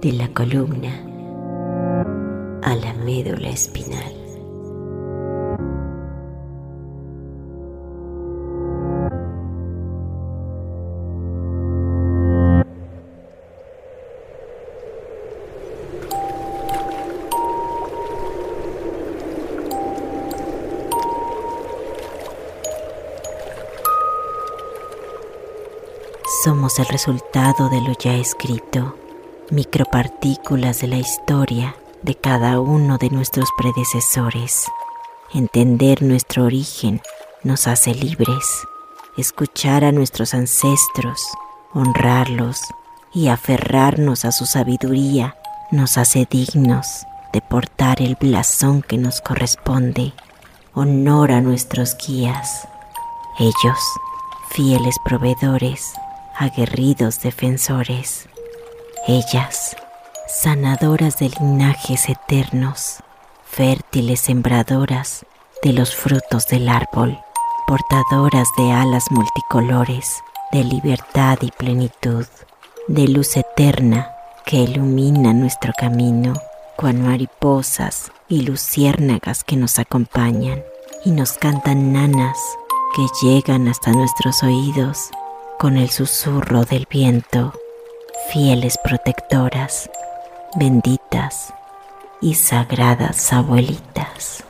de la columna a la médula espinal. Somos el resultado de lo ya escrito, micropartículas de la historia de cada uno de nuestros predecesores. Entender nuestro origen nos hace libres. Escuchar a nuestros ancestros, honrarlos y aferrarnos a su sabiduría nos hace dignos de portar el blasón que nos corresponde. Honor a nuestros guías. Ellos, fieles proveedores, aguerridos defensores, ellas, sanadoras de linajes eternos, fértiles sembradoras de los frutos del árbol, portadoras de alas multicolores, de libertad y plenitud, de luz eterna que ilumina nuestro camino, cual mariposas y luciérnagas que nos acompañan y nos cantan nanas que llegan hasta nuestros oídos con el susurro del viento, fieles protectoras, benditas y sagradas abuelitas.